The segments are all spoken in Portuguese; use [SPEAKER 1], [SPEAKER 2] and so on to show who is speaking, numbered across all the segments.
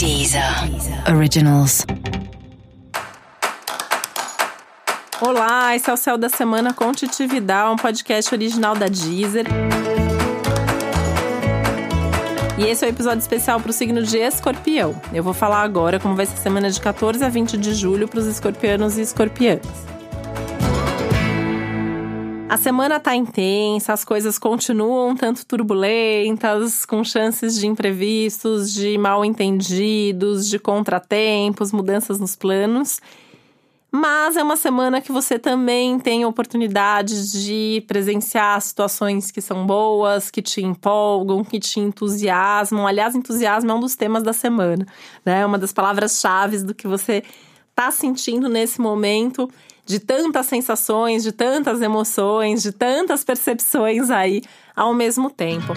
[SPEAKER 1] Deezer Originals.
[SPEAKER 2] Olá, esse é o Céu da Semana com Titividade, um podcast original da Deezer. E esse é o um episódio especial para o signo de Escorpião. Eu vou falar agora como vai ser a semana de 14 a 20 de julho para os escorpianos e escorpianas. A semana tá intensa, as coisas continuam tanto turbulentas, com chances de imprevistos, de mal entendidos, de contratempos, mudanças nos planos. Mas é uma semana que você também tem oportunidade de presenciar situações que são boas, que te empolgam, que te entusiasmam. Aliás, entusiasmo é um dos temas da semana, né? É uma das palavras-chave do que você está sentindo nesse momento de tantas sensações, de tantas emoções, de tantas percepções aí ao mesmo tempo.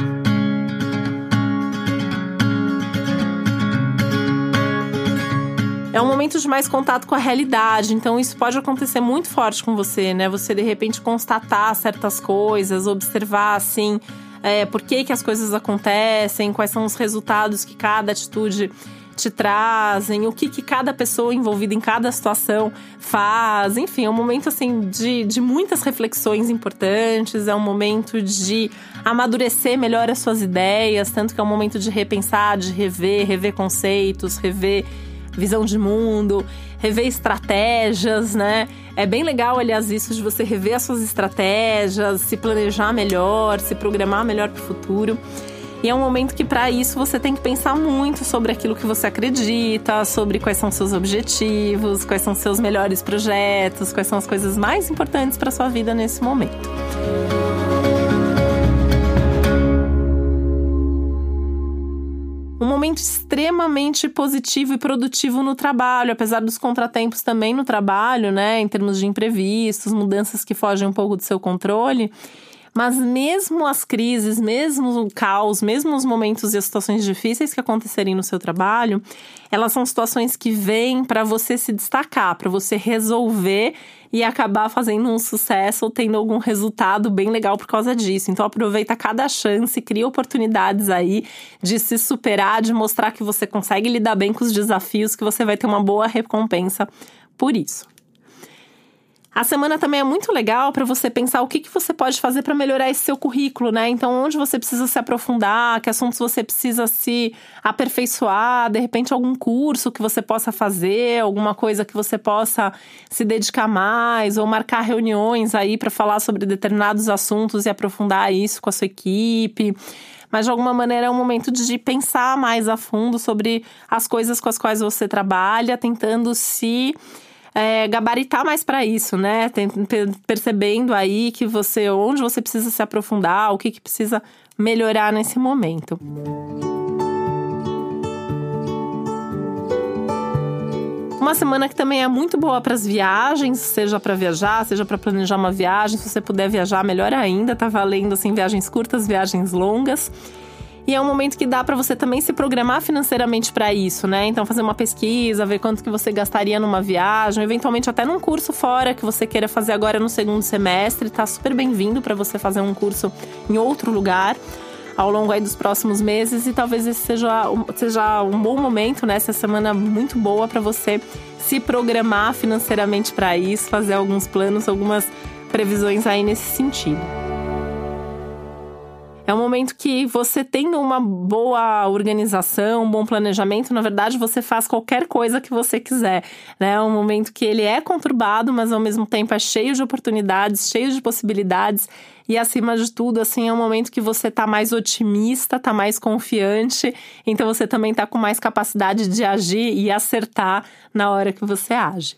[SPEAKER 2] É um momento de mais contato com a realidade, então isso pode acontecer muito forte com você, né? Você de repente constatar certas coisas, observar assim, é, por que, que as coisas acontecem, quais são os resultados que cada atitude te trazem, o que, que cada pessoa envolvida em cada situação faz. Enfim, é um momento assim de, de muitas reflexões importantes, é um momento de amadurecer melhor as suas ideias, tanto que é um momento de repensar, de rever, rever conceitos, rever visão de mundo, rever estratégias, né? É bem legal, aliás, isso de você rever as suas estratégias, se planejar melhor, se programar melhor para o futuro. E é um momento que, para isso, você tem que pensar muito sobre aquilo que você acredita, sobre quais são seus objetivos, quais são seus melhores projetos, quais são as coisas mais importantes para sua vida nesse momento. um momento extremamente positivo e produtivo no trabalho, apesar dos contratempos também no trabalho, né, em termos de imprevistos, mudanças que fogem um pouco do seu controle. Mas mesmo as crises, mesmo o caos, mesmo os momentos e as situações difíceis que acontecerem no seu trabalho, elas são situações que vêm para você se destacar, para você resolver e acabar fazendo um sucesso ou tendo algum resultado bem legal por causa disso. Então aproveita cada chance, cria oportunidades aí de se superar, de mostrar que você consegue lidar bem com os desafios, que você vai ter uma boa recompensa por isso. A semana também é muito legal para você pensar o que, que você pode fazer para melhorar esse seu currículo, né? Então, onde você precisa se aprofundar, que assuntos você precisa se aperfeiçoar, de repente algum curso que você possa fazer, alguma coisa que você possa se dedicar mais, ou marcar reuniões aí para falar sobre determinados assuntos e aprofundar isso com a sua equipe mas de alguma maneira é um momento de pensar mais a fundo sobre as coisas com as quais você trabalha, tentando se é, gabaritar mais para isso, né? Tem, percebendo aí que você, onde você precisa se aprofundar, o que, que precisa melhorar nesse momento. Uma semana que também é muito boa para as viagens, seja para viajar, seja para planejar uma viagem. Se você puder viajar, melhor ainda. Tá valendo assim viagens curtas, viagens longas. E é um momento que dá para você também se programar financeiramente para isso, né? Então fazer uma pesquisa, ver quanto que você gastaria numa viagem, eventualmente até num curso fora que você queira fazer agora no segundo semestre, tá super bem-vindo para você fazer um curso em outro lugar ao longo aí dos próximos meses e talvez esse seja, seja um bom momento, né? Essa semana muito boa para você se programar financeiramente para isso, fazer alguns planos, algumas previsões aí nesse sentido. É um momento que você tendo uma boa organização, um bom planejamento, na verdade você faz qualquer coisa que você quiser, né? É um momento que ele é conturbado, mas ao mesmo tempo é cheio de oportunidades, cheio de possibilidades e acima de tudo, assim, é um momento que você tá mais otimista, tá mais confiante, então você também tá com mais capacidade de agir e acertar na hora que você age.